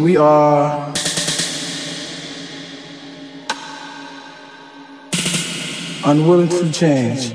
we are unwilling to change.